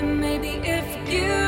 And maybe if you